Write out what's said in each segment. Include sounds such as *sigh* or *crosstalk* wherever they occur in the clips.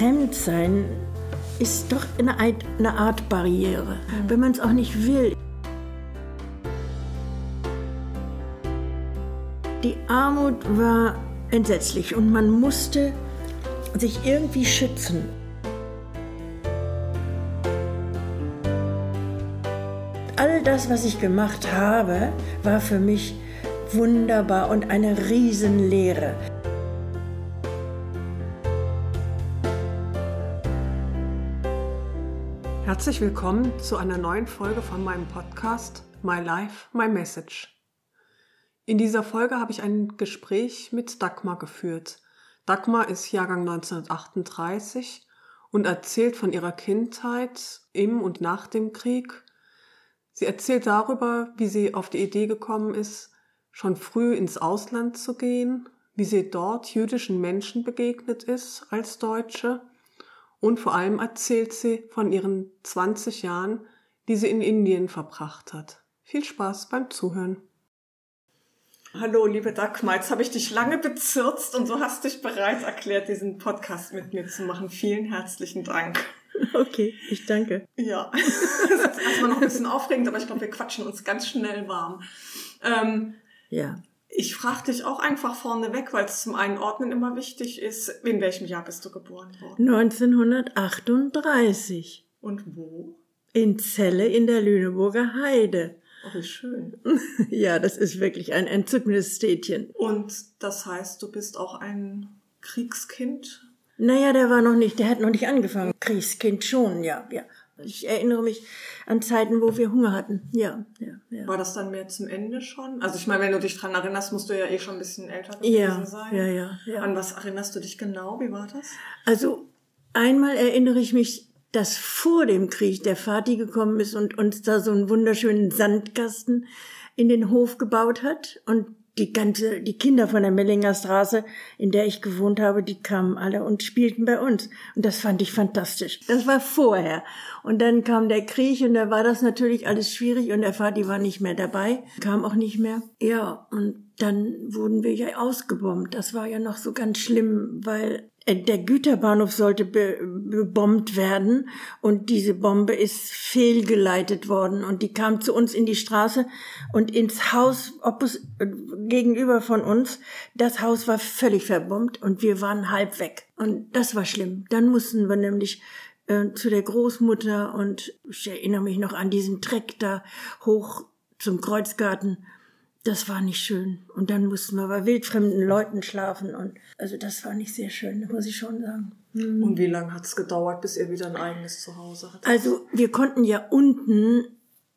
Fremdsein ist doch eine Art, eine Art Barriere, wenn man es auch nicht will. Die Armut war entsetzlich und man musste sich irgendwie schützen. All das, was ich gemacht habe, war für mich wunderbar und eine Riesenlehre. Herzlich willkommen zu einer neuen Folge von meinem Podcast My Life, My Message. In dieser Folge habe ich ein Gespräch mit Dagmar geführt. Dagmar ist Jahrgang 1938 und erzählt von ihrer Kindheit im und nach dem Krieg. Sie erzählt darüber, wie sie auf die Idee gekommen ist, schon früh ins Ausland zu gehen, wie sie dort jüdischen Menschen begegnet ist als Deutsche und vor allem erzählt sie von ihren 20 Jahren, die sie in Indien verbracht hat. Viel Spaß beim Zuhören. Hallo, liebe Dagmar, jetzt habe ich dich lange bezirzt und du hast dich bereit erklärt, diesen Podcast mit mir zu machen. Vielen herzlichen Dank. Okay, ich danke. Ja, *laughs* das ist erstmal noch ein bisschen aufregend, aber ich glaube, wir quatschen uns ganz schnell warm. Ähm, Ja. Ich frage dich auch einfach vorneweg, weil es zum Einordnen immer wichtig ist, in welchem Jahr bist du geboren worden 1938 und wo? in Celle in der Lüneburger Heide. Oh, wie schön. *laughs* Ja, das ist wirklich ein entzückendes Städtchen. Und das heißt, du bist auch ein Kriegskind? Naja, der war noch nicht, der hat noch nicht angefangen. Kriegskind schon, ja, ja. Ich erinnere mich an Zeiten, wo wir Hunger hatten. Ja, ja, ja. War das dann mehr zum Ende schon? Also ich meine, wenn du dich dran erinnerst, musst du ja eh schon ein bisschen älter gewesen Ja, sein. ja, ja, ja. An was erinnerst du dich genau? Wie war das? Also einmal erinnere ich mich, dass vor dem Krieg der Vati gekommen ist und uns da so einen wunderschönen Sandkasten in den Hof gebaut hat und die ganze, die Kinder von der Mellinger Straße, in der ich gewohnt habe, die kamen alle und spielten bei uns. Und das fand ich fantastisch. Das war vorher. Und dann kam der Krieg und da war das natürlich alles schwierig und der Vati war nicht mehr dabei, kam auch nicht mehr. Ja, und dann wurden wir ja ausgebombt. Das war ja noch so ganz schlimm, weil der Güterbahnhof sollte be bebombt werden und diese Bombe ist fehlgeleitet worden und die kam zu uns in die Straße und ins Haus oppos äh, gegenüber von uns. Das Haus war völlig verbombt und wir waren halb weg und das war schlimm. Dann mussten wir nämlich äh, zu der Großmutter und ich erinnere mich noch an diesen Treck da hoch zum Kreuzgarten. Das war nicht schön. Und dann mussten wir bei wildfremden Leuten schlafen. Und also das war nicht sehr schön, muss ich schon sagen. Und wie lange hat es gedauert, bis ihr wieder ein eigenes Zuhause hattet? Also wir konnten ja unten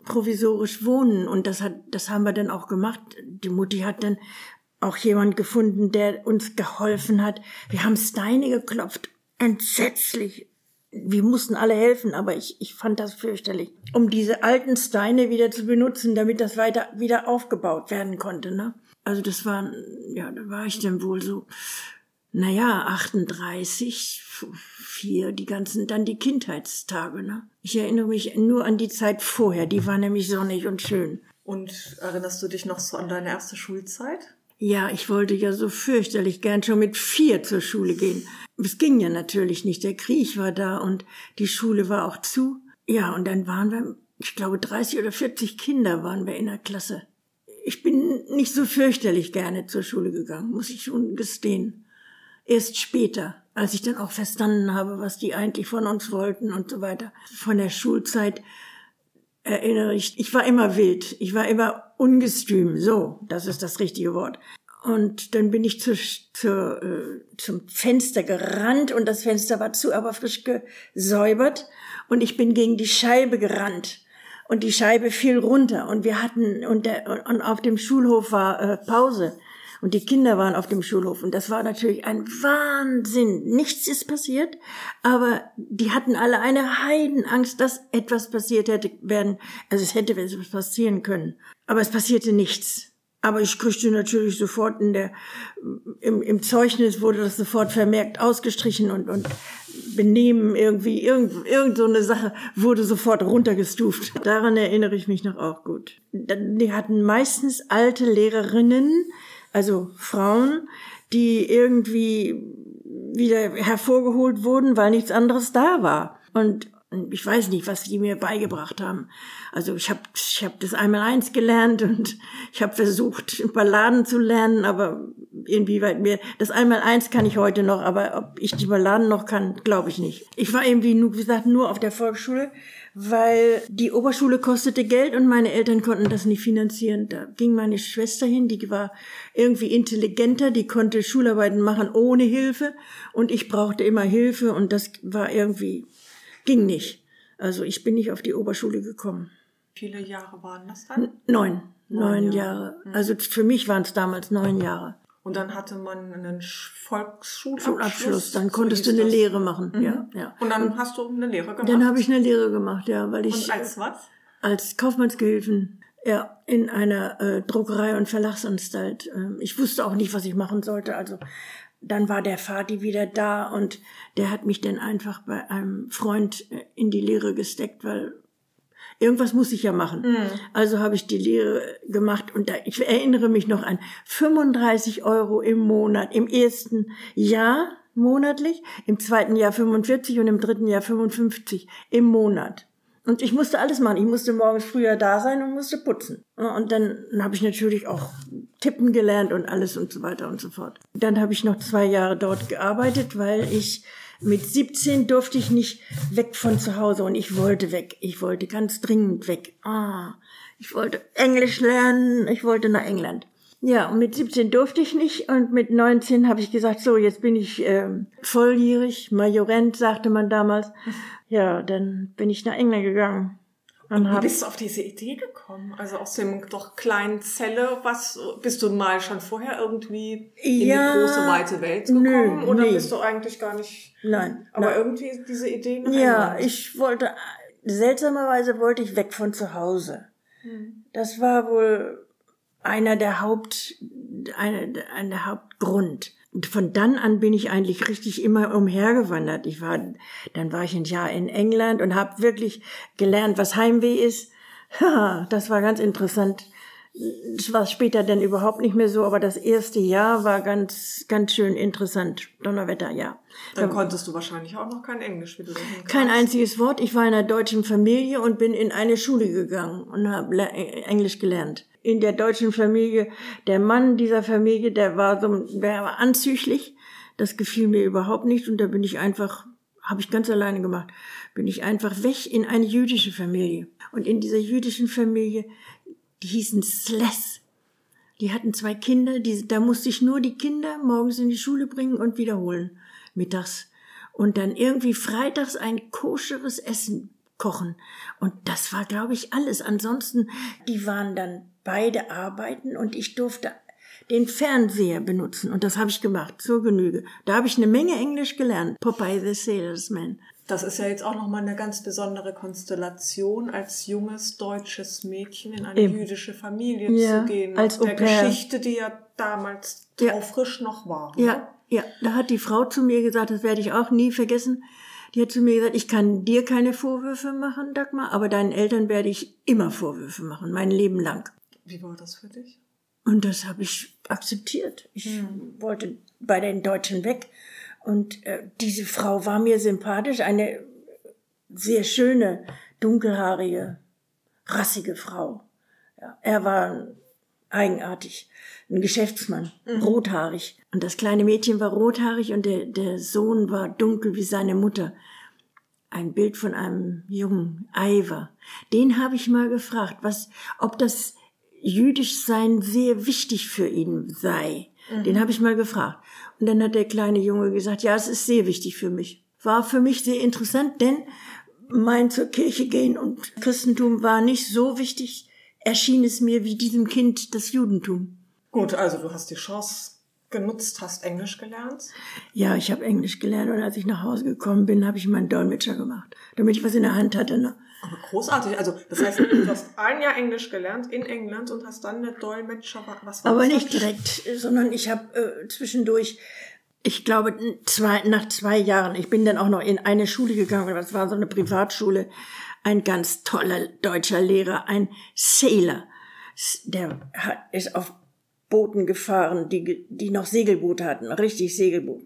provisorisch wohnen und das hat, das haben wir dann auch gemacht. Die Mutti hat dann auch jemand gefunden, der uns geholfen hat. Wir haben Steine geklopft. Entsetzlich. Wir mussten alle helfen, aber ich, ich fand das fürchterlich. Um diese alten Steine wieder zu benutzen, damit das weiter wieder aufgebaut werden konnte, ne? Also das war, ja, da war ich dann wohl so, naja, 38, vier, die ganzen, dann die Kindheitstage, ne? Ich erinnere mich nur an die Zeit vorher, die war nämlich sonnig und schön. Und erinnerst du dich noch so an deine erste Schulzeit? Ja, ich wollte ja so fürchterlich gern schon mit vier zur Schule gehen. Es ging ja natürlich nicht, der Krieg war da und die Schule war auch zu. Ja, und dann waren wir, ich glaube, 30 oder 40 Kinder waren wir in der Klasse. Ich bin nicht so fürchterlich gerne zur Schule gegangen, muss ich schon gestehen. Erst später, als ich dann auch verstanden habe, was die eigentlich von uns wollten und so weiter. Von der Schulzeit erinnere ich, ich war immer wild, ich war immer ungestüm, so, das ist das richtige Wort. Und dann bin ich zu, zu, äh, zum Fenster gerannt und das Fenster war zu, aber frisch gesäubert. Und ich bin gegen die Scheibe gerannt. Und die Scheibe fiel runter. Und wir hatten und, der, und auf dem Schulhof war äh, Pause und die Kinder waren auf dem Schulhof und das war natürlich ein Wahnsinn. Nichts ist passiert, aber die hatten alle eine Heidenangst, dass etwas passiert hätte werden. Also es hätte etwas passieren können, aber es passierte nichts. Aber ich kriegte natürlich sofort in der, im, im Zeugnis wurde das sofort vermerkt ausgestrichen und, und Benehmen irgendwie, irgend, irgend so eine Sache wurde sofort runtergestuft. Daran erinnere ich mich noch auch gut. Die hatten meistens alte Lehrerinnen, also Frauen, die irgendwie wieder hervorgeholt wurden, weil nichts anderes da war. Und ich weiß nicht, was die mir beigebracht haben. Also ich habe ich hab das einmal eins gelernt und ich habe versucht, Balladen zu lernen, aber inwieweit mir das einmal eins kann ich heute noch, aber ob ich die Balladen noch kann, glaube ich nicht. Ich war irgendwie, wie gesagt, nur auf der Volksschule, weil die Oberschule kostete Geld und meine Eltern konnten das nicht finanzieren. Da ging meine Schwester hin, die war irgendwie intelligenter, die konnte Schularbeiten machen ohne Hilfe und ich brauchte immer Hilfe und das war irgendwie Ging nicht. Also ich bin nicht auf die Oberschule gekommen. Viele Jahre waren das dann? Neun. Neun, neun Jahre. Jahre. Also für mich waren es damals neun Jahre. Und dann hatte man einen Volksschulabschluss. Schulabschluss. Dann konntest so du eine das. Lehre machen. Mhm. Ja, ja. Und dann hast du eine Lehre gemacht. Dann habe ich eine Lehre gemacht, ja, weil ich. Und als was? Als Kaufmannsgehilfen. Ja, in einer äh, Druckerei und Verlagsanstalt. Ähm, ich wusste auch nicht, was ich machen sollte. Also dann war der Vati wieder da und der hat mich dann einfach bei einem Freund äh, in die Lehre gesteckt, weil irgendwas muss ich ja machen. Mhm. Also habe ich die Lehre gemacht und da, ich erinnere mich noch an 35 Euro im Monat, im ersten Jahr monatlich, im zweiten Jahr 45 und im dritten Jahr 55 im Monat. Und ich musste alles machen. Ich musste morgens früher da sein und musste putzen. Und dann habe ich natürlich auch tippen gelernt und alles und so weiter und so fort. Dann habe ich noch zwei Jahre dort gearbeitet, weil ich mit 17 durfte ich nicht weg von zu Hause und ich wollte weg. Ich wollte ganz dringend weg. Ah, ich wollte Englisch lernen. Ich wollte nach England. Ja, und mit 17 durfte ich nicht und mit 19 habe ich gesagt, so, jetzt bin ich äh, volljährig, Majorent, sagte man damals. Ja, dann bin ich nach England gegangen. Und wie bist du auf diese Idee gekommen? Also aus dem doch kleinen Zelle, was bist du mal schon vorher irgendwie in ja, die große weite Welt gekommen nö, oder nee. bist du eigentlich gar nicht? Nein. Aber nein. irgendwie diese Idee. Nach ja, England. ich wollte seltsamerweise wollte ich weg von zu Hause. Hm. Das war wohl einer der Haupt, einer, einer Hauptgrund. Und von dann an bin ich eigentlich richtig immer umhergewandert. Ich war, dann war ich ein Jahr in England und habe wirklich gelernt, was Heimweh ist. *laughs* das war ganz interessant. Das war später dann überhaupt nicht mehr so, aber das erste Jahr war ganz, ganz schön interessant. Donnerwetter, ja. Dann da, konntest du wahrscheinlich auch noch kein Englisch, wie du. Kein einziges Wort. Ich war in einer deutschen Familie und bin in eine Schule gegangen und habe Englisch gelernt in der deutschen Familie. Der Mann dieser Familie, der war so, der war anzüglich. Das gefiel mir überhaupt nicht und da bin ich einfach, habe ich ganz alleine gemacht, bin ich einfach weg in eine jüdische Familie. Und in dieser jüdischen Familie, die hießen Sless. Die hatten zwei Kinder, die, da musste ich nur die Kinder morgens in die Schule bringen und wiederholen, mittags. Und dann irgendwie freitags ein koscheres Essen kochen. Und das war, glaube ich, alles. Ansonsten, die waren dann beide arbeiten und ich durfte den Fernseher benutzen und das habe ich gemacht zur Genüge. Da habe ich eine Menge Englisch gelernt. Popeye the Salesman. Das ist ja jetzt auch nochmal eine ganz besondere Konstellation, als junges deutsches Mädchen in eine Eben. jüdische Familie ja, zu gehen. Als der Geschichte, die ja damals ja. frisch noch war. Ja, ne? ja. Da hat die Frau zu mir gesagt, das werde ich auch nie vergessen. Die hat zu mir gesagt, ich kann dir keine Vorwürfe machen, Dagmar, aber deinen Eltern werde ich immer Vorwürfe machen, mein Leben lang. Wie war das für dich? Und das habe ich akzeptiert. Ich hm. wollte bei den Deutschen weg. Und äh, diese Frau war mir sympathisch, eine sehr schöne, dunkelhaarige, rassige Frau. Ja, er war eigenartig, ein Geschäftsmann, mhm. rothaarig. Und das kleine Mädchen war rothaarig und der, der Sohn war dunkel wie seine Mutter. Ein Bild von einem jungen Eiver. Den habe ich mal gefragt, was, ob das jüdisch sein sehr wichtig für ihn sei. Mhm. Den habe ich mal gefragt. Und dann hat der kleine Junge gesagt, ja, es ist sehr wichtig für mich. War für mich sehr interessant, denn mein zur Kirche gehen und Christentum war nicht so wichtig, erschien es mir wie diesem Kind das Judentum. Gut, also du hast die Chance genutzt, hast Englisch gelernt? Ja, ich habe Englisch gelernt und als ich nach Hause gekommen bin, habe ich meinen Dolmetscher gemacht, damit ich was in der Hand hatte. Ne? Aber großartig. Also das heißt, du *clears throat* hast ein Jahr Englisch gelernt in England und hast dann eine Dolmetscher. Was war Aber nicht direkt, sondern ich habe äh, zwischendurch, ich glaube, zwei, nach zwei Jahren, ich bin dann auch noch in eine Schule gegangen, das war so eine Privatschule, ein ganz toller deutscher Lehrer, ein Sailor. Der ist auf Booten gefahren, die, die noch Segelboote hatten, richtig Segelboote.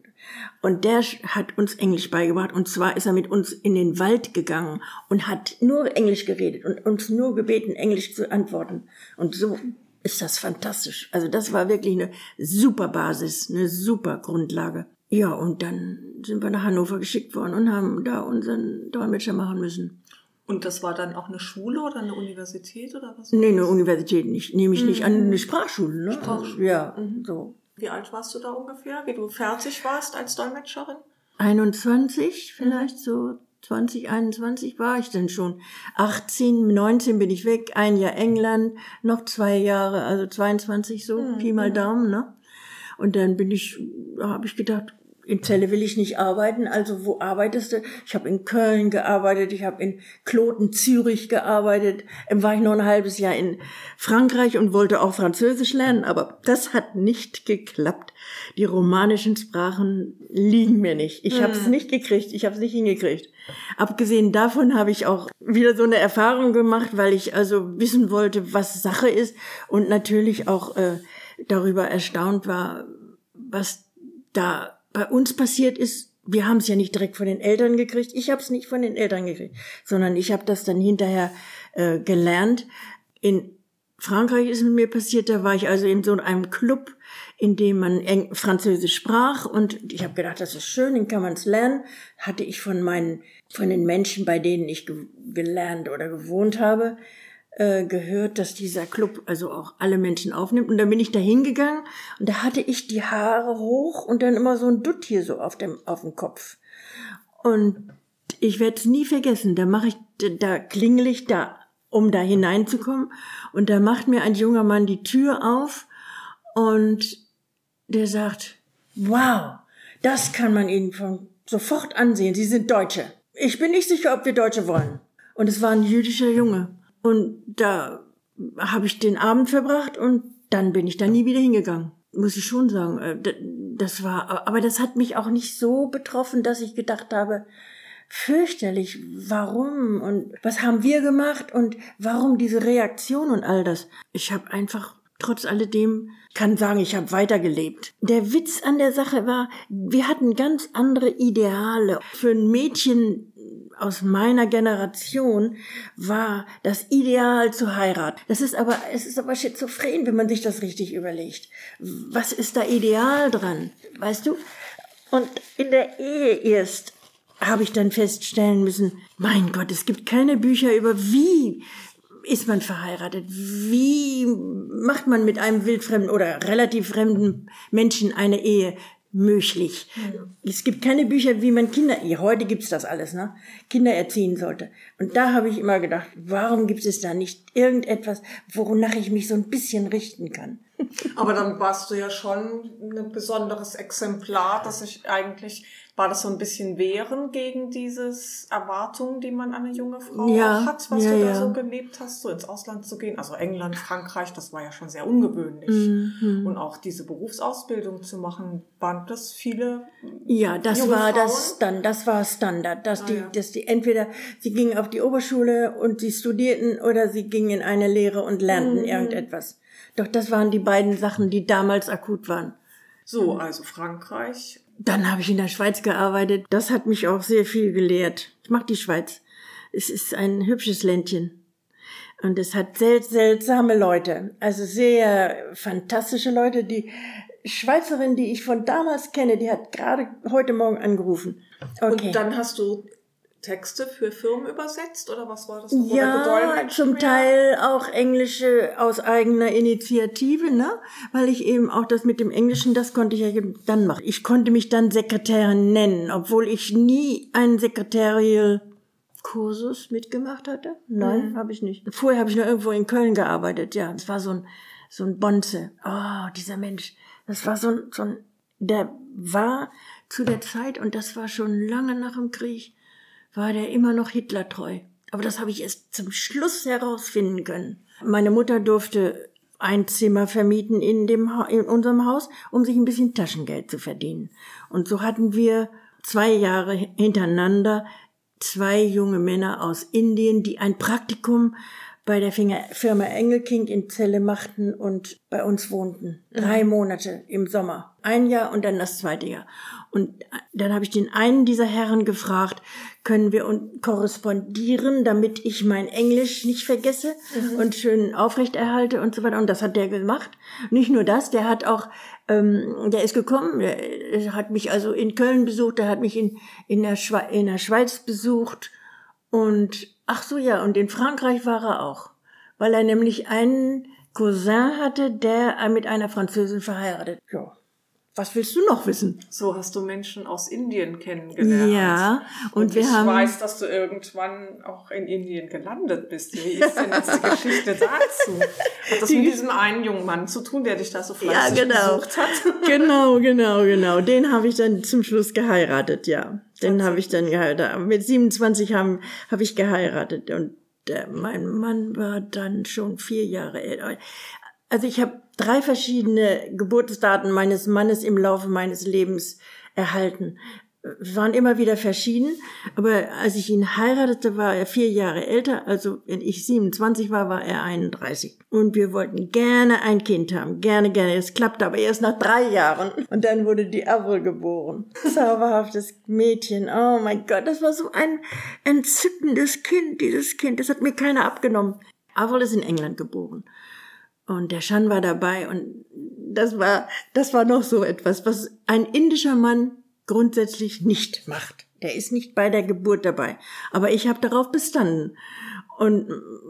Und der hat uns Englisch beigebracht. Und zwar ist er mit uns in den Wald gegangen und hat nur Englisch geredet und uns nur gebeten, Englisch zu antworten. Und so ist das fantastisch. Also das war wirklich eine super Basis, eine super Grundlage. Ja, und dann sind wir nach Hannover geschickt worden und haben da unseren Dolmetscher machen müssen. Und das war dann auch eine Schule oder eine Universität oder was? Nee, eine Universität nicht. Nehme ich mhm. nicht an, eine Sprachschule, ne? Sprachschule. Ja, mhm. so. Wie alt warst du da ungefähr, wie du fertig warst als Dolmetscherin? 21, vielleicht so 20, 21 war ich dann schon. 18, 19 bin ich weg, ein Jahr England, noch zwei Jahre, also 22 so, mhm. Pi mal Daumen, ne? Und dann bin ich, habe ich gedacht, in Celle will ich nicht arbeiten, also wo arbeitest du? Ich habe in Köln gearbeitet, ich habe in Kloten, Zürich gearbeitet, dann war ich noch ein halbes Jahr in Frankreich und wollte auch Französisch lernen, aber das hat nicht geklappt. Die romanischen Sprachen liegen mir nicht. Ich hm. habe es nicht gekriegt, ich habe es nicht hingekriegt. Abgesehen davon habe ich auch wieder so eine Erfahrung gemacht, weil ich also wissen wollte, was Sache ist und natürlich auch äh, darüber erstaunt war, was da bei uns passiert ist, wir haben es ja nicht direkt von den Eltern gekriegt. Ich habe es nicht von den Eltern gekriegt, sondern ich habe das dann hinterher äh, gelernt. In Frankreich ist es mir passiert, da war ich also in so einem Club, in dem man Eng Französisch sprach und ich habe gedacht, das ist schön, den kann man es lernen. Hatte ich von meinen, von den Menschen, bei denen ich ge gelernt oder gewohnt habe, äh, gehört, dass dieser Club also auch alle Menschen aufnimmt. Und dann bin ich da hingegangen und da hatte ich die Haare hoch und dann immer so ein Dutt hier so auf dem, auf dem Kopf. Und ich werde es nie vergessen. Da mache ich, da klingel ich da, um da hineinzukommen. Und da macht mir ein junger Mann die Tür auf und der sagt, wow, das kann man Ihnen von sofort ansehen. Sie sind Deutsche. Ich bin nicht sicher, ob wir Deutsche wollen. Und es war ein jüdischer Junge. Und da habe ich den Abend verbracht und dann bin ich da nie wieder hingegangen. Muss ich schon sagen. Äh, das war, aber das hat mich auch nicht so betroffen, dass ich gedacht habe, fürchterlich, warum und was haben wir gemacht und warum diese Reaktion und all das. Ich habe einfach trotz alledem kann sagen, ich habe weitergelebt. Der Witz an der Sache war, wir hatten ganz andere Ideale. Für ein Mädchen aus meiner Generation war das Ideal zu heiraten. Das ist aber, es ist aber schizophren, wenn man sich das richtig überlegt. Was ist da ideal dran? Weißt du? Und in der Ehe erst habe ich dann feststellen müssen, mein Gott, es gibt keine Bücher über wie ist man verheiratet? Wie macht man mit einem wildfremden oder relativ fremden Menschen eine Ehe? Möglich. Mhm. Es gibt keine Bücher, wie man Kinder, heute gibt's das alles, ne? Kinder erziehen sollte. Und da habe ich immer gedacht, warum gibt es da nicht irgendetwas, wonach ich mich so ein bisschen richten kann? *laughs* Aber dann warst du ja schon ein besonderes Exemplar, das ich eigentlich war das so ein bisschen Wehren gegen dieses Erwartungen, die man an eine junge Frau ja, hat, was ja, du da ja. so gelebt hast, so ins Ausland zu gehen? Also England, Frankreich, das war ja schon sehr ungewöhnlich. Mhm. Und auch diese Berufsausbildung zu machen, waren das viele? Ja, das war Frauen? das dann, das war Standard, dass ah, die, dass die entweder sie gingen auf die Oberschule und sie studierten oder sie gingen in eine Lehre und lernten mhm. irgendetwas. Doch das waren die beiden Sachen, die damals akut waren. So, also Frankreich, dann habe ich in der Schweiz gearbeitet. Das hat mich auch sehr viel gelehrt. Ich mag die Schweiz. Es ist ein hübsches Ländchen. Und es hat sel seltsame Leute. Also sehr fantastische Leute. Die Schweizerin, die ich von damals kenne, die hat gerade heute Morgen angerufen. Okay. Und dann hast du Texte für Firmen übersetzt oder was war das? Ja, zum Teil auch englische aus eigener Initiative, ne? Weil ich eben auch das mit dem Englischen, das konnte ich ja dann machen. Ich konnte mich dann Sekretärin nennen, obwohl ich nie einen Secretarial Kursus mitgemacht hatte. Nein, mhm. habe ich nicht. Vorher habe ich noch irgendwo in Köln gearbeitet. Ja, es war so ein so ein Bonze. Oh, dieser Mensch. Das war so ein, so ein der war zu der Zeit und das war schon lange nach dem Krieg war der immer noch Hitler treu. Aber das habe ich erst zum Schluss herausfinden können. Meine Mutter durfte ein Zimmer vermieten in dem in unserem Haus, um sich ein bisschen Taschengeld zu verdienen. Und so hatten wir zwei Jahre hintereinander zwei junge Männer aus Indien, die ein Praktikum bei der Firma Engelking in Celle machten und bei uns wohnten. Drei Monate im Sommer. Ein Jahr und dann das zweite Jahr. Und dann habe ich den einen dieser Herren gefragt, können wir korrespondieren, damit ich mein Englisch nicht vergesse mhm. und schön aufrechterhalte und so weiter. Und das hat der gemacht. Nicht nur das, der hat auch, ähm, der ist gekommen, der hat mich also in Köln besucht, der hat mich in, in, der, Schwe in der Schweiz besucht und ach so ja, und in Frankreich war er auch, weil er nämlich einen Cousin hatte, der mit einer Französin verheiratet. Ja. Was willst du noch wissen? So hast du Menschen aus Indien kennengelernt. Ja, und, und wir ich haben. Ich weiß, dass du irgendwann auch in Indien gelandet bist. Wie ist denn jetzt die Geschichte *laughs* dazu? Hat das die, mit diesem einen jungen Mann zu tun, der dich da so fleißig ja, genau. besucht hat? Genau, genau, genau. Den habe ich dann zum Schluss geheiratet, ja. Den habe ich dann geheiratet. Mit 27 habe hab ich geheiratet und der, mein Mann war dann schon vier Jahre älter. Also ich habe drei verschiedene Geburtsdaten meines Mannes im Laufe meines Lebens erhalten. Waren immer wieder verschieden, aber als ich ihn heiratete, war er vier Jahre älter. Also wenn ich 27 war, war er 31. Und wir wollten gerne ein Kind haben. Gerne, gerne. Es klappte aber erst nach drei Jahren. Und dann wurde die Avril geboren. *laughs* Zauberhaftes Mädchen. Oh mein Gott, das war so ein entzückendes Kind, dieses Kind. Das hat mir keiner abgenommen. Avril ist in England geboren. Und der Shan war dabei und das war, das war noch so etwas, was ein indischer Mann grundsätzlich nicht macht. Der ist nicht bei der Geburt dabei. Aber ich habe darauf bestanden. Und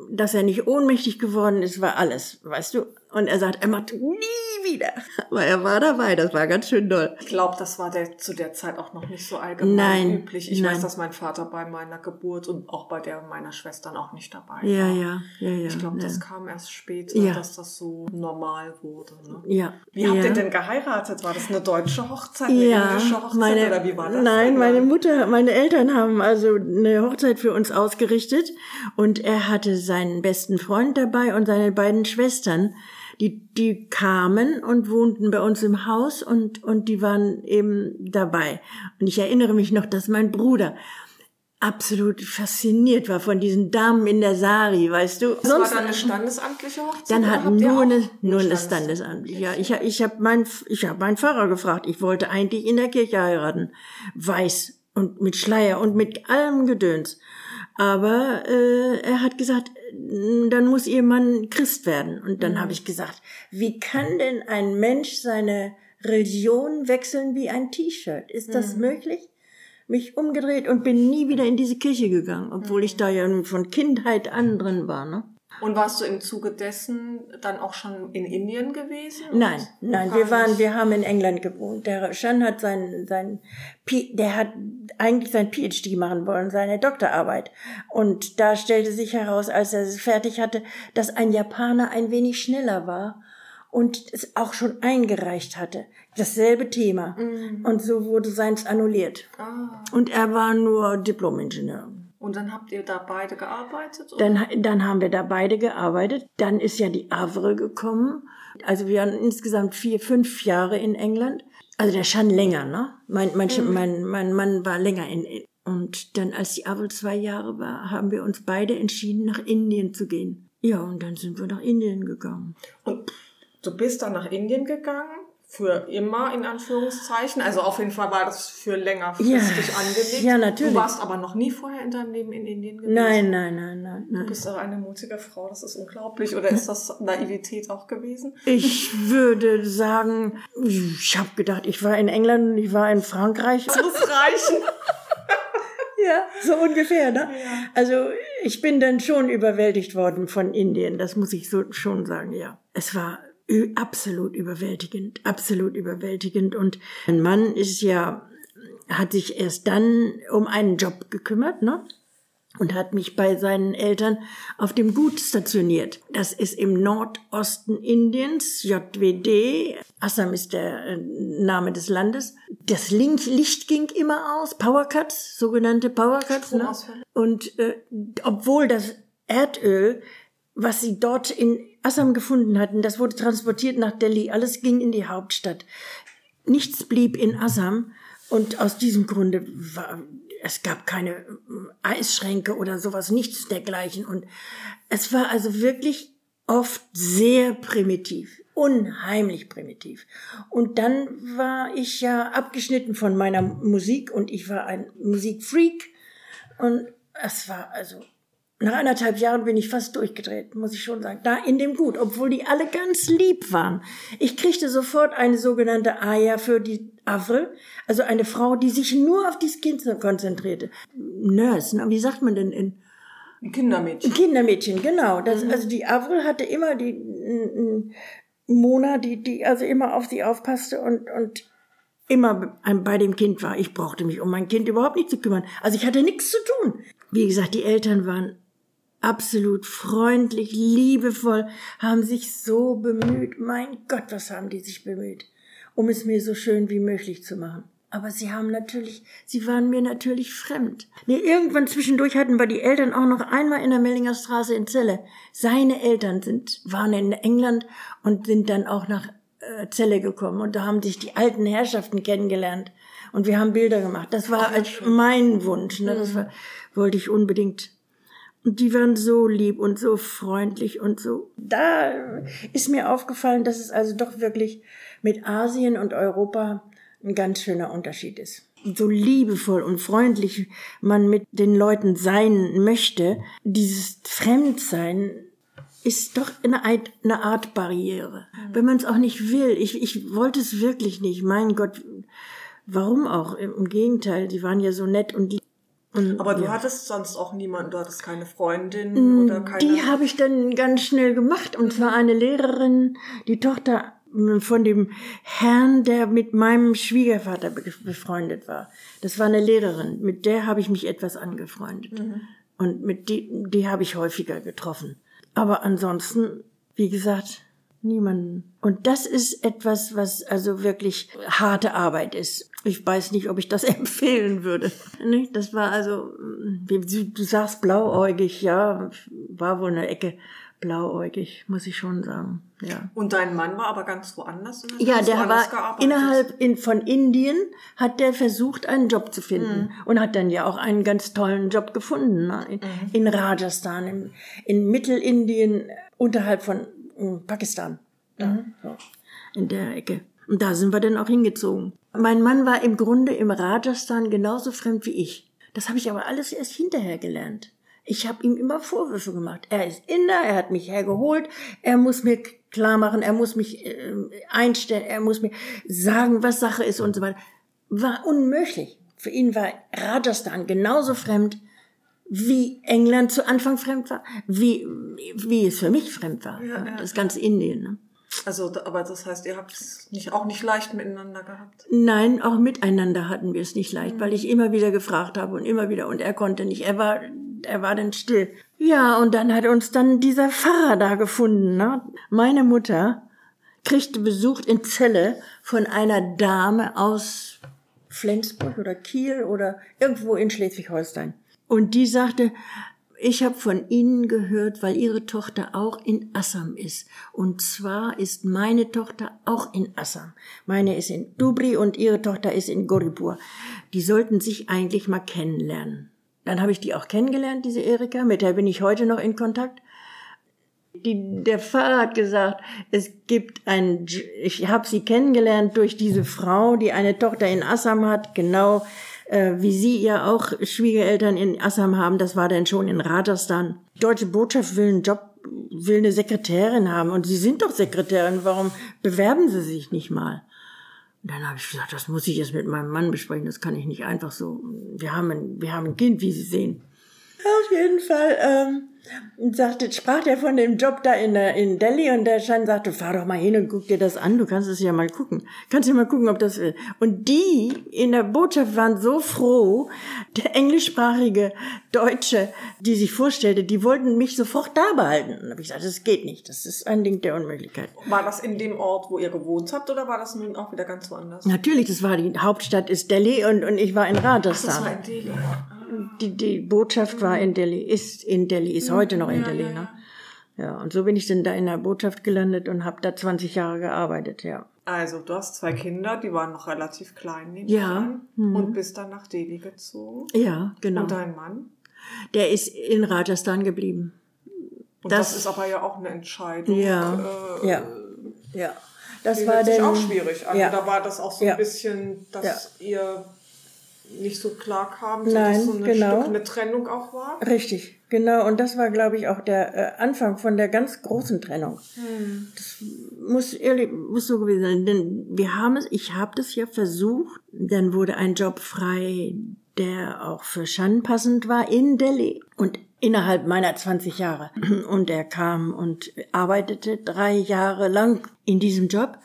dass er nicht ohnmächtig geworden ist, war alles, weißt du. Und er sagt, er macht nie wieder. Aber er war dabei, das war ganz schön doll. Ich glaube, das war der, zu der Zeit auch noch nicht so allgemein nein, üblich. Ich nein. weiß, dass mein Vater bei meiner Geburt und auch bei der meiner Schwestern auch nicht dabei ja, war. Ja, ja, ja. Ich glaube, ja. das kam erst später, ja. dass das so normal wurde. Ne? Ja. Wie habt ihr denn geheiratet? War das eine deutsche Hochzeit, eine englische Hochzeit meine, oder wie war das? Nein, denn? meine Mutter, meine Eltern haben also eine Hochzeit für uns ausgerichtet und er hatte seinen besten Freund dabei und seine beiden Schwestern die, die kamen und wohnten bei uns im Haus und, und die waren eben dabei. Und ich erinnere mich noch, dass mein Bruder absolut fasziniert war von diesen Damen in der Sari, weißt du. Das Sonst, war dann eine standesamtliche Hochzeit? Dann hat nur eine, nur eine standesamtliche. Ja, ich habe ich hab mein, ich hab meinen Pfarrer gefragt. Ich wollte eigentlich in der Kirche heiraten. Weiß und mit Schleier und mit allem Gedöns. Aber äh, er hat gesagt, dann muss ihr Mann Christ werden. Und dann mhm. habe ich gesagt, wie kann denn ein Mensch seine Religion wechseln wie ein T-Shirt? Ist das mhm. möglich? Mich umgedreht und bin nie wieder in diese Kirche gegangen, obwohl ich mhm. da ja von Kindheit an drin war. Ne? Und warst du im Zuge dessen dann auch schon in Indien gewesen? Nein, nein, wir waren, wir haben in England gewohnt. Der Shan hat sein, sein, der hat eigentlich sein PhD machen wollen, seine Doktorarbeit. Und da stellte sich heraus, als er es fertig hatte, dass ein Japaner ein wenig schneller war und es auch schon eingereicht hatte. Dasselbe Thema. Mhm. Und so wurde seins annulliert. Ah. Und er war nur Diplom-Ingenieur. Und dann habt ihr da beide gearbeitet? Oder? Dann, dann haben wir da beide gearbeitet. Dann ist ja die Avre gekommen. Also wir waren insgesamt vier, fünf Jahre in England. Also der Schan länger, ne? Mein, mein, mhm. mein, mein Mann war länger in, und dann, als die Avre zwei Jahre war, haben wir uns beide entschieden, nach Indien zu gehen. Ja, und dann sind wir nach Indien gegangen. Und du bist dann nach Indien gegangen? Für immer in Anführungszeichen. Also auf jeden Fall war das für längerfristig ja, angelegt. Ja, natürlich. Du warst aber noch nie vorher in deinem Leben in Indien gewesen. Nein, nein, nein, nein, nein. Du bist auch eine mutige Frau, das ist unglaublich. Oder ist das Naivität auch gewesen? Ich würde sagen, ich habe gedacht, ich war in England und ich war in Frankreich. Das muss reichen. ja, so ungefähr, ne? Ja. Also ich bin dann schon überwältigt worden von Indien, das muss ich so schon sagen, ja. Es war absolut überwältigend, absolut überwältigend. Und ein Mann ist ja, hat sich erst dann um einen Job gekümmert, ne? Und hat mich bei seinen Eltern auf dem Gut stationiert. Das ist im Nordosten Indiens, JWD. Assam ist der äh, Name des Landes. Das Licht ging immer aus, Powercuts, sogenannte Powercuts. Ne? Und äh, obwohl das Erdöl, was sie dort in Assam gefunden hatten, das wurde transportiert nach Delhi, alles ging in die Hauptstadt. Nichts blieb in Assam und aus diesem Grunde war, es gab keine äh, Eisschränke oder sowas, nichts dergleichen. Und es war also wirklich oft sehr primitiv, unheimlich primitiv. Und dann war ich ja abgeschnitten von meiner Musik und ich war ein Musikfreak. Und es war also nach anderthalb Jahren bin ich fast durchgedreht, muss ich schon sagen. Da in dem Gut, obwohl die alle ganz lieb waren. Ich kriegte sofort eine sogenannte Aya für die Avril, also eine Frau, die sich nur auf dieses Kind konzentrierte. Nurse, wie sagt man denn in Kindermädchen. Kindermädchen, genau. Das, mhm. Also die Avril hatte immer die Mona, die, die also immer auf sie aufpasste und, und immer bei dem Kind war. Ich brauchte mich um mein Kind überhaupt nicht zu kümmern. Also ich hatte nichts zu tun. Wie gesagt, die Eltern waren absolut freundlich, liebevoll, haben sich so bemüht. Mein Gott, was haben die sich bemüht, um es mir so schön wie möglich zu machen. Aber sie haben natürlich, sie waren mir natürlich fremd. Nee, irgendwann zwischendurch hatten wir die Eltern auch noch einmal in der Mellinger Straße in Celle. Seine Eltern sind, waren in England und sind dann auch nach äh, Celle gekommen. Und da haben sich die alten Herrschaften kennengelernt. Und wir haben Bilder gemacht. Das war Ach, mein Wunsch. Ne? Das war, wollte ich unbedingt die waren so lieb und so freundlich und so. Da ist mir aufgefallen, dass es also doch wirklich mit Asien und Europa ein ganz schöner Unterschied ist. So liebevoll und freundlich man mit den Leuten sein möchte, dieses Fremdsein ist doch eine Art, eine Art Barriere. Mhm. Wenn man es auch nicht will. Ich, ich wollte es wirklich nicht. Mein Gott, warum auch? Im Gegenteil, sie waren ja so nett und lieb. Und, Aber du ja. hattest sonst auch niemanden, du hattest keine Freundin mm, oder keine. Die habe ich dann ganz schnell gemacht und zwar eine Lehrerin, die Tochter mm, von dem Herrn, der mit meinem Schwiegervater befreundet war. Das war eine Lehrerin, mit der habe ich mich etwas angefreundet. Mhm. Und mit die, die habe ich häufiger getroffen. Aber ansonsten, wie gesagt, niemanden. Und das ist etwas, was also wirklich harte Arbeit ist. Ich weiß nicht, ob ich das *laughs* empfehlen würde. Das war also, du sagst blauäugig, ja, war wohl eine Ecke blauäugig, muss ich schon sagen. Ja. Und dein Mann war aber ganz woanders? Ja, der war gearbeitet? innerhalb in, von Indien, hat der versucht, einen Job zu finden. Mhm. Und hat dann ja auch einen ganz tollen Job gefunden. Ne? In, mhm. in Rajasthan, in, in Mittelindien, unterhalb von Pakistan. Da, mhm. so, in der Ecke. Und da sind wir dann auch hingezogen. Mein Mann war im Grunde im Rajasthan genauso fremd wie ich. Das habe ich aber alles erst hinterher gelernt. Ich habe ihm immer Vorwürfe gemacht. Er ist Inder, er hat mich hergeholt, er muss mir klar machen, er muss mich äh, einstellen, er muss mir sagen, was Sache ist und so weiter. War unmöglich. Für ihn war Rajasthan genauso fremd, wie England zu Anfang fremd war, wie, wie es für mich fremd war. Ja, ja. Das ganze Indien. Ne? Also, aber das heißt, ihr habt es nicht, auch nicht leicht miteinander gehabt? Nein, auch miteinander hatten wir es nicht leicht, mhm. weil ich immer wieder gefragt habe und immer wieder und er konnte nicht. Er war, er war dann still. Ja, und dann hat uns dann dieser Pfarrer da gefunden. Ne? Meine Mutter kriegte Besuch in Celle von einer Dame aus Flensburg oder Kiel oder irgendwo in Schleswig-Holstein. Und die sagte, ich habe von Ihnen gehört, weil Ihre Tochter auch in Assam ist. Und zwar ist meine Tochter auch in Assam. Meine ist in Dubri und Ihre Tochter ist in Goripur. Die sollten sich eigentlich mal kennenlernen. Dann habe ich die auch kennengelernt, diese Erika, mit der bin ich heute noch in Kontakt. Die, der Pfarrer hat gesagt, es gibt ein, ich habe sie kennengelernt durch diese Frau, die eine Tochter in Assam hat, genau äh, wie Sie ja auch Schwiegereltern in Assam haben, das war dann schon in Rajasthan. Die deutsche Botschaft will einen Job, will eine Sekretärin haben und Sie sind doch Sekretärin, warum bewerben Sie sich nicht mal? Und dann habe ich gesagt, das muss ich jetzt mit meinem Mann besprechen, das kann ich nicht einfach so. Wir haben ein, wir haben ein Kind, wie Sie sehen. Auf jeden Fall ähm, und sagte, sprach der von dem Job da in, der, in Delhi und der Schein sagte, fahr doch mal hin und guck dir das an, du kannst es ja mal gucken. Kannst ja mal gucken, ob das will. Und die in der Botschaft waren so froh, der englischsprachige Deutsche, die sich vorstellte, die wollten mich sofort da behalten. Und habe ich gesagt, das geht nicht, das ist ein Ding der Unmöglichkeit. War das in dem Ort, wo ihr gewohnt habt oder war das nun auch wieder ganz woanders? Natürlich, das war die Hauptstadt ist Delhi und, und ich war in Rajasthan. Ach, das war in Delhi die, die Botschaft war in Delhi, ist in Delhi, ist heute noch in Delhi. Ne? Ja, und so bin ich dann da in der Botschaft gelandet und habe da 20 Jahre gearbeitet, ja. Also, du hast zwei Kinder, die waren noch relativ klein, nehme Ja, ich an, mhm. und bist dann nach Delhi gezogen. Ja, genau. Und dein Mann? Der ist in Rajasthan geblieben. Und Das- das, ist aber ja auch eine Entscheidung. Ja, äh, ja, ja. Das war dann auch schwierig an. Ja. Da war das auch so Ja. ein bisschen, dass ihr nicht so klar kam, so Nein, dass so ein genau. Stück eine Trennung auch war. Richtig, genau. Und das war, glaube ich, auch der äh, Anfang von der ganz großen Trennung. Hm. Das muss ehrlich, muss so gewesen sein. Denn wir haben es, ich habe das ja versucht. Dann wurde ein Job frei, der auch für Shan passend war in Delhi. Und innerhalb meiner 20 Jahre. *clears throat* Und er kam und arbeitete drei Jahre lang in diesem Job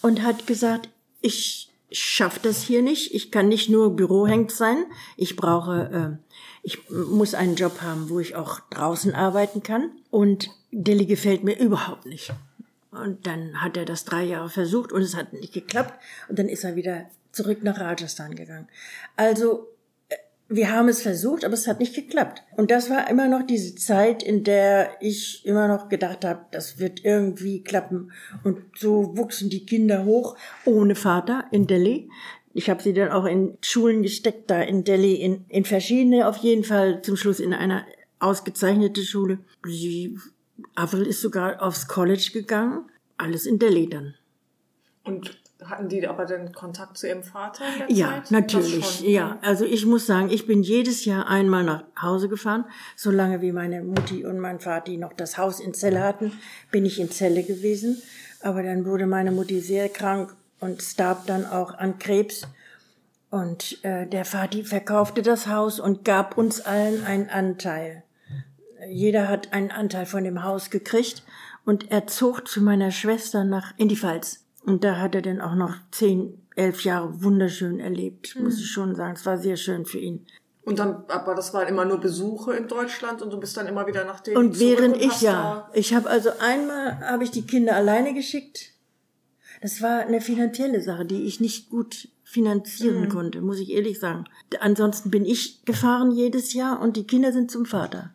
und hat gesagt, ich schaff das hier nicht. Ich kann nicht nur Bürohängt sein. Ich brauche, äh, ich muss einen Job haben, wo ich auch draußen arbeiten kann. Und Delhi gefällt mir überhaupt nicht. Und dann hat er das drei Jahre versucht und es hat nicht geklappt. Und dann ist er wieder zurück nach Rajasthan gegangen. Also wir haben es versucht, aber es hat nicht geklappt. Und das war immer noch diese Zeit, in der ich immer noch gedacht habe, das wird irgendwie klappen. Und so wuchsen die Kinder hoch ohne Vater in Delhi. Ich habe sie dann auch in Schulen gesteckt, da in Delhi, in, in verschiedene, auf jeden Fall zum Schluss in einer ausgezeichnete Schule. Sie, Avril ist sogar aufs College gegangen. Alles in Delhi dann. Und hatten die aber den Kontakt zu ihrem Vater Ja, Zeit? Natürlich. schon. Ja, also ich muss sagen, ich bin jedes Jahr einmal nach Hause gefahren. Solange wie meine Mutti und mein Vati noch das Haus in Celle hatten, bin ich in Celle gewesen. Aber dann wurde meine Mutti sehr krank und starb dann auch an Krebs. Und äh, der Vati verkaufte das Haus und gab uns allen einen Anteil. Jeder hat einen Anteil von dem Haus gekriegt und er zog zu meiner Schwester nach in die Pfalz. Und da hat er dann auch noch zehn, elf Jahre wunderschön erlebt, muss ich schon sagen. Es war sehr schön für ihn. Und dann, aber das waren immer nur Besuche in Deutschland und du bist dann immer wieder nach Delhi Und während und ich ja, ich habe also einmal habe ich die Kinder alleine geschickt. Das war eine finanzielle Sache, die ich nicht gut finanzieren konnte, muss ich ehrlich sagen. Ansonsten bin ich gefahren jedes Jahr und die Kinder sind zum Vater,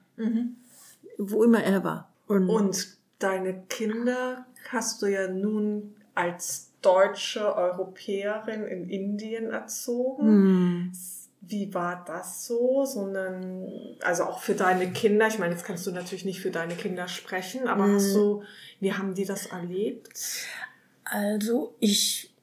wo immer er war. Und, und deine Kinder hast du ja nun als deutsche Europäerin in Indien erzogen. hm, Wie war das so? Sondern, also auch für deine Kinder, ich meine, jetzt kannst du natürlich nicht für deine Kinder sprechen, aber Mhm. hast du, wie haben die das erlebt? Also ich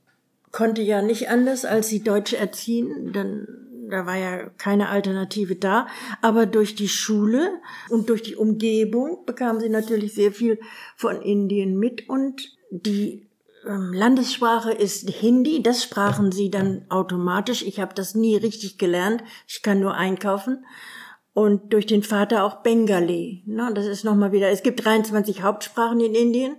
konnte ja nicht anders als die Deutsche erziehen, denn da war ja keine Alternative da. Aber durch die Schule und durch die Umgebung bekamen sie natürlich sehr viel von Indien mit und die Landessprache ist Hindi, das sprachen sie dann automatisch. Ich habe das nie richtig gelernt. Ich kann nur einkaufen. Und durch den Vater auch Bengali. Na, das ist nochmal wieder, es gibt 23 Hauptsprachen in Indien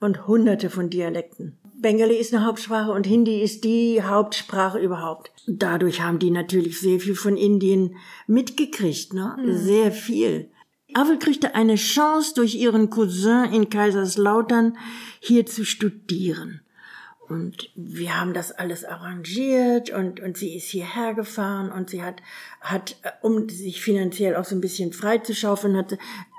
und hunderte von Dialekten. Bengali ist eine Hauptsprache und Hindi ist die Hauptsprache überhaupt. Dadurch haben die natürlich sehr viel von Indien mitgekriegt, ne? Sehr viel. Avel kriegte eine Chance durch ihren Cousin in Kaiserslautern hier zu studieren. Und wir haben das alles arrangiert und, und sie ist hierher gefahren und sie hat, hat, äh, um sich finanziell auch so ein bisschen freizuschaufeln, hat,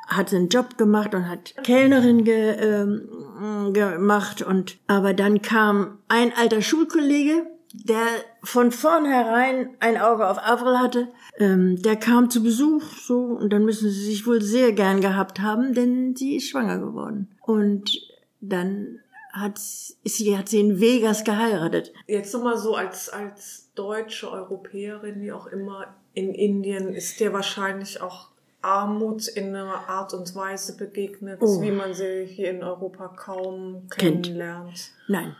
hat einen Job gemacht und hat Kellnerin ge, ähm, gemacht und, aber dann kam ein alter Schulkollege, der von vornherein ein Auge auf Avril hatte, ähm, der kam zu Besuch, so, und dann müssen sie sich wohl sehr gern gehabt haben, denn sie ist schwanger geworden. Und dann hat sie, hat sie in Vegas geheiratet. Jetzt nochmal so als, als deutsche Europäerin, wie auch immer, in Indien ist dir wahrscheinlich auch Armut in einer Art und Weise begegnet, Oh. wie man sie hier in Europa kaum Kennt. kennenlernt. Nein.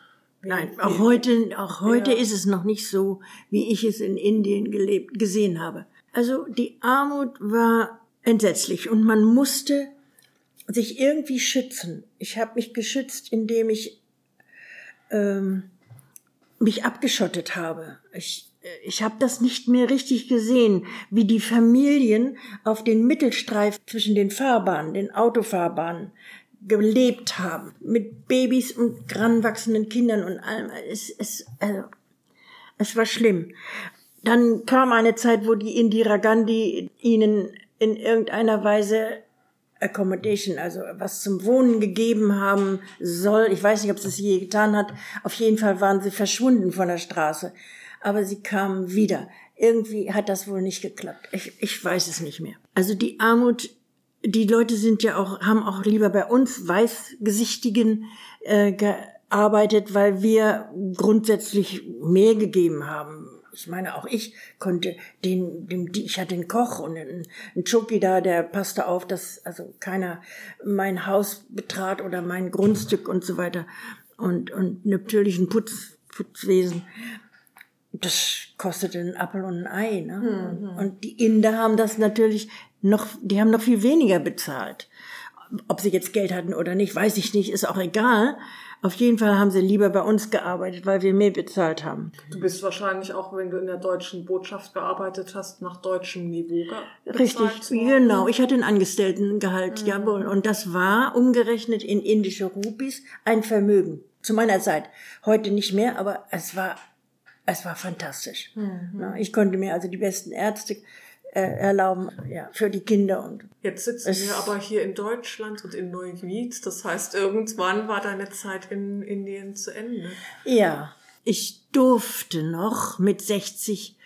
Nein, auch heute, auch heute Ja. ist es noch nicht so, wie ich es in Indien gelebt, gesehen habe. Also die Armut war entsetzlich und man musste sich irgendwie schützen. Ich habe mich geschützt, indem ich ähm, mich abgeschottet habe. Ich, äh, ich habe das nicht mehr richtig gesehen, wie die Familien auf den Mittelstreif zwischen den Fahrbahnen, den Autofahrbahnen gelebt haben. Mit Babys und granwachsenden Kindern und allem. Es, es, also, es war schlimm. Dann kam eine Zeit, wo die Indira Gandhi ihnen in irgendeiner Weise Accommodation, also was zum Wohnen gegeben haben soll. Ich weiß nicht, ob sie es je getan hat. Auf jeden Fall waren sie verschwunden von der Straße. Aber sie kamen wieder. Irgendwie hat das wohl nicht geklappt. Ich, ich weiß es nicht mehr. Also die Armut, die Leute sind ja auch, haben auch lieber bei uns Weißgesichtigen äh, gearbeitet, weil wir grundsätzlich mehr gegeben haben ich meine, auch ich konnte den, den ich hatte einen Koch und einen, einen Choki da, der passte auf, dass also keiner mein Haus betrat oder mein Grundstück und so weiter. Und, und natürlich ein Putz, Putzwesen. Das kostete einen Apfel und ein Ei. Ne? Mhm. Und die Inder haben das natürlich noch, die haben noch viel weniger bezahlt. Ob sie jetzt Geld hatten oder nicht, weiß ich nicht, ist auch egal. Auf jeden Fall haben sie lieber bei uns gearbeitet, weil wir mehr bezahlt haben. Du bist wahrscheinlich auch, wenn du in der deutschen Botschaft gearbeitet hast, nach deutschem Niveau Richtig, genau. Ich hatte einen Angestelltengehalt, mhm. jawohl. Und das war umgerechnet in indische Rupis ein Vermögen. Zu meiner Zeit. Heute nicht mehr, aber es war, es war fantastisch. Mhm. Ich konnte mir also die besten Ärzte äh, erlauben, ja, für die Kinder. Und Jetzt sitzen wir aber hier in Deutschland und in Neuwied. Das heißt, irgendwann war deine Zeit in Indien zu Ende. Ja, ich durfte noch mit 60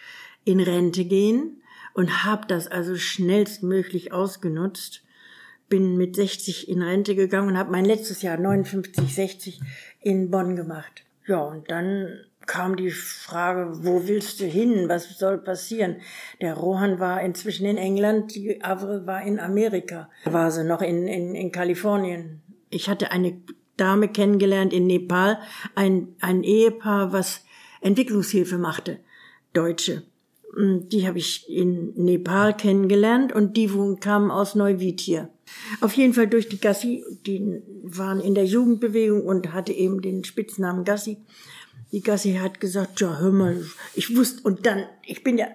in Rente gehen und habe das also schnellstmöglich ausgenutzt. Bin mit 60 in Rente gegangen und habe mein letztes Jahr 59, 60 in Bonn gemacht. Ja, und dann kam die Frage, wo willst du hin? Was soll passieren? Der Rohan war inzwischen in England, die Avril war in Amerika. War sie noch in, in, in Kalifornien. Ich hatte eine Dame kennengelernt in Nepal, ein, ein Ehepaar, was Entwicklungshilfe machte, Deutsche. Die habe ich in Nepal kennengelernt und die kamen aus Neuwied hier. Auf jeden Fall durch die Gassi, die waren in der Jugendbewegung und hatte eben den Spitznamen Gassi die Gassi hat gesagt, ja, hör mal, ich wusste, und dann, ich bin ja,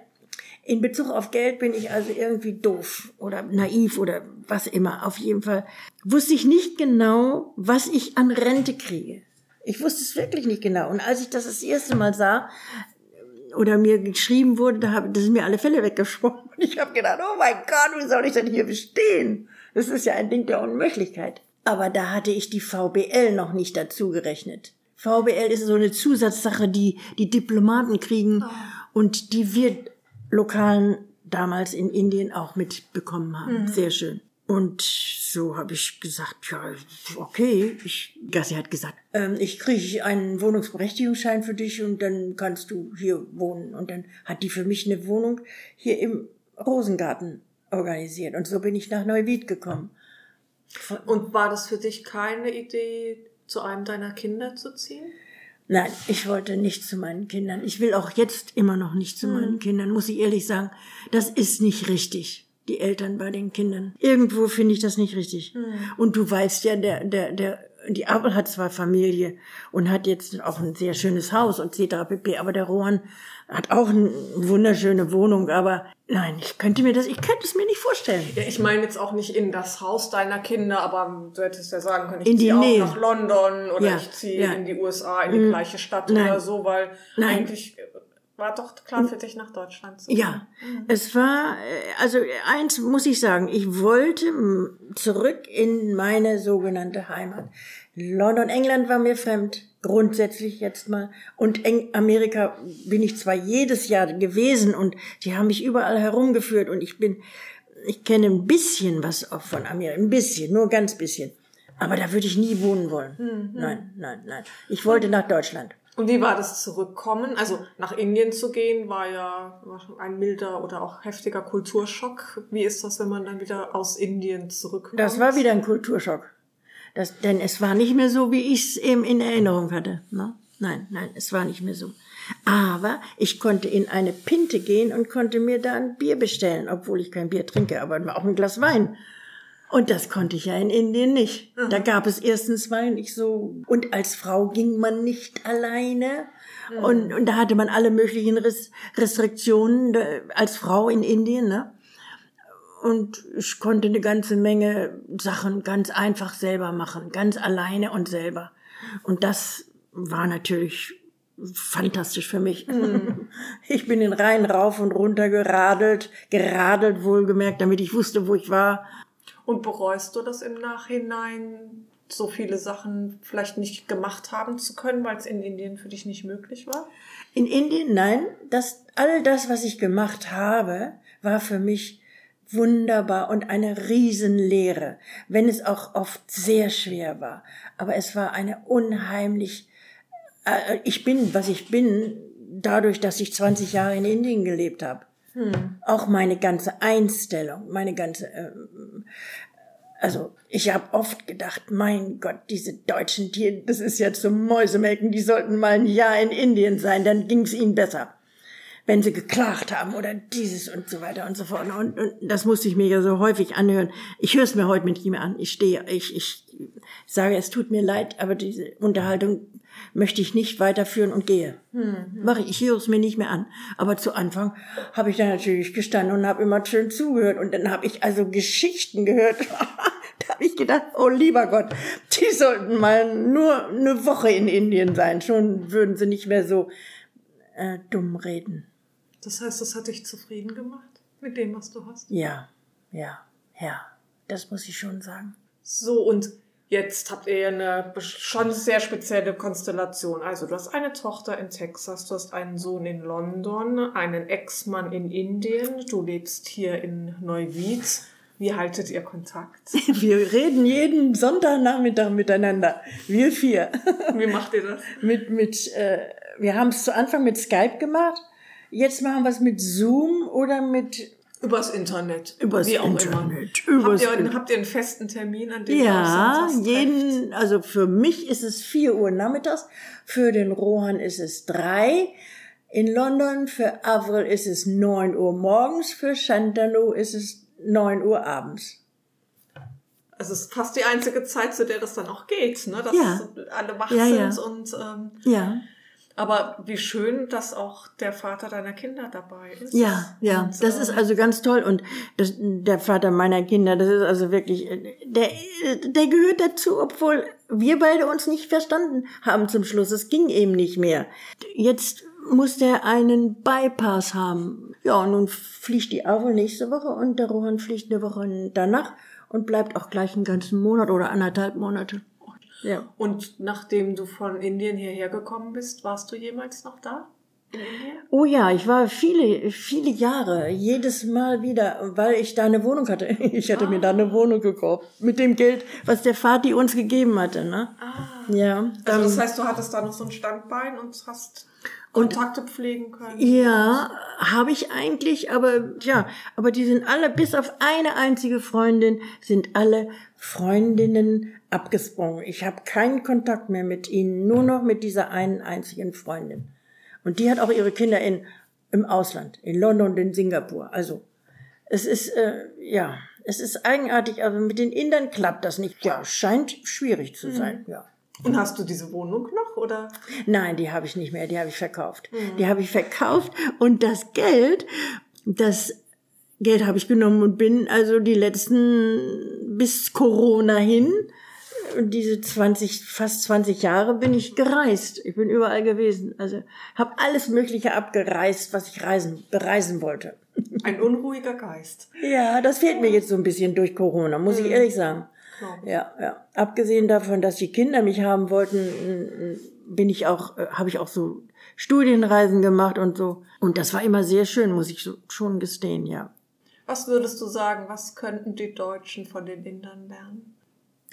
in Bezug auf Geld bin ich also irgendwie doof oder naiv oder was immer. Auf jeden Fall wusste ich nicht genau, was ich an Rente kriege. Ich wusste es wirklich nicht genau. Und als ich das das erste Mal sah, oder mir geschrieben wurde, da habe, das ist mir alle Fälle weggesprungen. Und ich habe gedacht, oh mein Gott, wie soll ich denn hier bestehen? Das ist ja ein Ding der Unmöglichkeit. Aber da hatte ich die VBL noch nicht dazu gerechnet. VBL ist so eine Zusatzsache, die die Diplomaten kriegen oh. und die wir Lokalen damals in Indien auch mitbekommen haben. Mhm. Sehr schön. Und so habe ich gesagt, ja, okay. Ich, Gassi hat gesagt, ähm, ich kriege einen Wohnungsberechtigungsschein für dich und dann kannst du hier wohnen. Und dann hat die für mich eine Wohnung hier im Rosengarten organisiert. Und so bin ich nach Neuwied gekommen. Und war das für dich keine Idee, zu einem deiner Kinder zu ziehen? Nein, ich wollte nicht zu meinen Kindern. Ich will auch jetzt immer noch nicht zu hm. meinen Kindern, muss ich ehrlich sagen. Das ist nicht richtig, die Eltern bei den Kindern. Irgendwo finde ich das nicht richtig. Hm. Und du weißt ja, der, der, der, die Abel hat zwar Familie und hat jetzt auch ein sehr schönes Haus und etc. pp. Aber der Rohan hat auch eine wunderschöne Wohnung, aber nein, ich könnte mir das, ich könnte es mir nicht vorstellen. Ja, ich meine jetzt auch nicht in das Haus deiner Kinder, aber du hättest ja sagen können, ich ziehe auch nach London oder ja, ich ziehe ja. in die USA, in die mhm. gleiche Stadt nein. oder so, weil nein. eigentlich war doch klar für dich nach Deutschland zu. Ja, mhm. es war, äh, also eins muss ich sagen, ich wollte zurück in meine sogenannte Heimat. London, England war mir fremd grundsätzlich jetzt mal. Und in Amerika bin ich zwar jedes Jahr gewesen und die haben mich überall herumgeführt und ich bin, ich kenne ein bisschen was auch von Amerika, ein bisschen, nur ganz bisschen. Aber da würde ich nie wohnen wollen. Mhm. Nein, nein, nein. Ich wollte nach Deutschland. Und wie war das Zurückkommen? Also nach Indien zu gehen war ja ein milder oder auch heftiger Kulturschock. Wie ist das, wenn man dann wieder aus Indien zurückkommt? Das war wieder ein Kulturschock. Das, denn es war nicht mehr so, wie ich es eben in Erinnerung hatte. Ne? Nein, nein, es war nicht mehr so. Aber ich konnte in eine Pinte gehen und konnte mir da ein Bier bestellen, obwohl ich kein Bier trinke, aber auch ein Glas Wein. Und das konnte ich ja in Indien nicht. Mhm. Da gab es erstens Wein nicht so. Und als Frau ging man nicht alleine. Mhm. Und, und da hatte man alle möglichen Restriktionen äh, als Frau in Indien. Ne? Und ich konnte eine ganze Menge Sachen ganz einfach selber machen, ganz alleine und selber. Und das war natürlich fantastisch für mich. Mhm. *laughs* Ich bin den Rhein rauf und runter geradelt, geradelt wohlgemerkt, damit ich wusste, wo ich war. Und bereust du das im Nachhinein, so viele Sachen vielleicht nicht gemacht haben zu können, weil es in Indien für dich nicht möglich war? In Indien, nein, das, all das, was ich gemacht habe, war für mich wunderbar und eine Riesenlehre, wenn es auch oft sehr schwer war. Aber es war eine unheimlich, äh, ich bin, was ich bin, dadurch, dass ich 20 Jahre in Indien gelebt habe. Hm. Auch meine ganze Einstellung, meine ganze, äh, also ich habe oft gedacht, mein Gott, diese deutschen Tiere, das ist ja zum Mäusemelken, die sollten mal ein Jahr in Indien sein, dann ging's ihnen besser wenn sie geklagt haben oder dieses und so weiter und so fort. Und, und das musste ich mir ja so häufig anhören. Ich höre es mir heute mit ihm an. Ich stehe, ich, ich sage, es tut mir leid, aber diese Unterhaltung möchte ich nicht weiterführen und gehe. Hm. Mache ich, ich höre es mir nicht mehr an. Aber zu Anfang habe ich da natürlich gestanden und habe immer schön zugehört. Und dann habe ich also Geschichten gehört. *laughs* da habe ich gedacht, oh lieber Gott, die sollten mal nur eine Woche in Indien sein. Schon würden sie nicht mehr so äh, dumm reden. Das heißt, das hat dich zufrieden gemacht mit dem, was du hast? Ja, ja, ja. Das muss ich schon sagen. So, und jetzt habt ihr eine schon sehr spezielle Konstellation. Also, du hast eine Tochter in Texas, du hast einen Sohn in London, einen Ex-Mann in Indien, du lebst hier in Neuwied. Wie haltet ihr Kontakt? *laughs* Wir reden jeden Sonntagnachmittag miteinander. Wir vier. Wie macht ihr das? mit, mit, äh, wir haben es zu Anfang mit Skype gemacht Jetzt machen wir es mit Zoom oder mit Übers Internet. Übers Wie auch Internet. Übers habt, ihr, habt ihr einen festen Termin, an dem Ja, jeden, also für mich ist es vier Uhr nachmittags, für den Rohan ist es drei. In London für Avril ist es neun Uhr morgens, für Shantanu ist es neun Uhr abends. Also es ist fast die einzige Zeit, zu der das dann auch geht, ne? Dass ja. alle wach ja, sind ja. und ähm, ja. Aber wie schön, dass auch der Vater deiner Kinder dabei ist. Ja, ja, und, das äh, ist also ganz toll. Und das, der Vater meiner Kinder, das ist also wirklich, der, der gehört dazu, obwohl wir beide uns nicht verstanden haben zum Schluss. Es ging eben nicht mehr. Jetzt muss der einen Bypass haben. Ja, und nun fliegt die Avo nächste Woche und der Rohan fliegt eine Woche danach und bleibt auch gleich einen ganzen Monat oder anderthalb Monate. Ja. Und nachdem du von Indien hierher gekommen bist, warst du jemals noch da? Oh ja, ich war viele, viele Jahre, jedes Mal wieder, weil ich da eine Wohnung hatte. *laughs* Ich hatte ah. mir da eine Wohnung gekauft. Mit dem Geld, was der Vati uns gegeben hatte, ne? Ah. Ja. Also das heißt, du hattest da noch so ein Standbein und hast Kontakte pflegen können? Ja, habe ich eigentlich, aber ja, aber die sind alle, bis auf eine einzige Freundin, sind alle Freundinnen abgesprungen. Ich habe keinen Kontakt mehr mit ihnen, nur noch mit dieser einen einzigen Freundin. Und die hat auch ihre Kinder in, im Ausland, in London und in Singapur. Also es ist, äh, ja, es ist eigenartig, aber mit den Indern klappt das nicht. Ja, scheint schwierig zu sein, mhm. ja. Und hast du diese Wohnung noch oder? Nein, die habe ich nicht mehr, die habe ich verkauft. Mhm. Die habe ich verkauft und das Geld, das Geld habe ich genommen und bin also die letzten bis Corona hin diese 20, fast 20 Jahre bin ich gereist. Ich bin überall gewesen. Also habe alles Mögliche abgereist, was ich reisen, bereisen wollte. Ein unruhiger Geist. Ja, das fehlt mir jetzt so ein bisschen durch Corona, muss ich mhm. ehrlich sagen. Ja, ja. Abgesehen davon, dass die Kinder mich haben wollten, bin ich auch, äh, habe ich auch so Studienreisen gemacht und so. Und das war immer sehr schön, muss ich schon gestehen, ja. Was würdest du sagen, was könnten die Deutschen von den Indern lernen?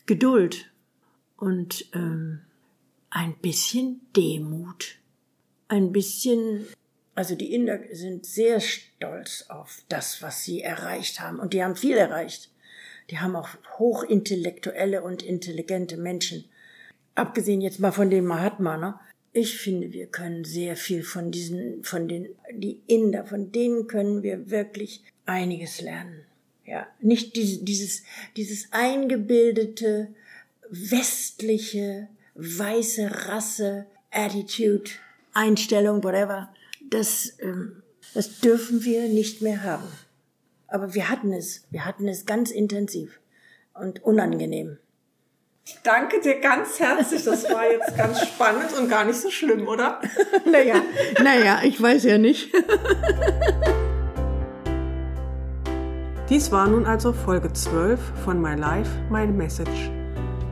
Geduld und ähm, ein bisschen Demut, ein bisschen, also die Inder sind sehr stolz auf das, was sie erreicht haben und die haben viel erreicht. Die haben auch hochintellektuelle und intelligente Menschen. Abgesehen jetzt mal von dem Mahatma, ne? Ich finde, wir können sehr viel von diesen, von den, die Inder, von denen können wir wirklich einiges lernen. Ja, nicht dieses, dieses, dieses eingebildete, westliche, weiße Rasse, Attitude, Einstellung, whatever. Das, ähm, das dürfen wir nicht mehr haben. Aber wir hatten es. Wir hatten es ganz intensiv und unangenehm. Ich danke dir ganz herzlich. Das war jetzt ganz spannend und gar nicht so schlimm, oder? *laughs* Naja, naja, ich weiß ja nicht. *laughs* Dies war nun also Folge 12 von My Life, My Message.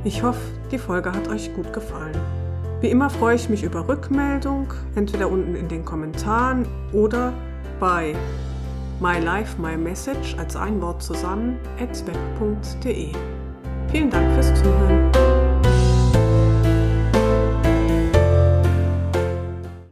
Ich hoffe, die Folge hat euch gut gefallen. Wie immer freue ich mich über Rückmeldung, entweder unten in den Kommentaren oder bei My Life, My Message als ein Wort zusammen, expect.de. Vielen Dank fürs Zuhören.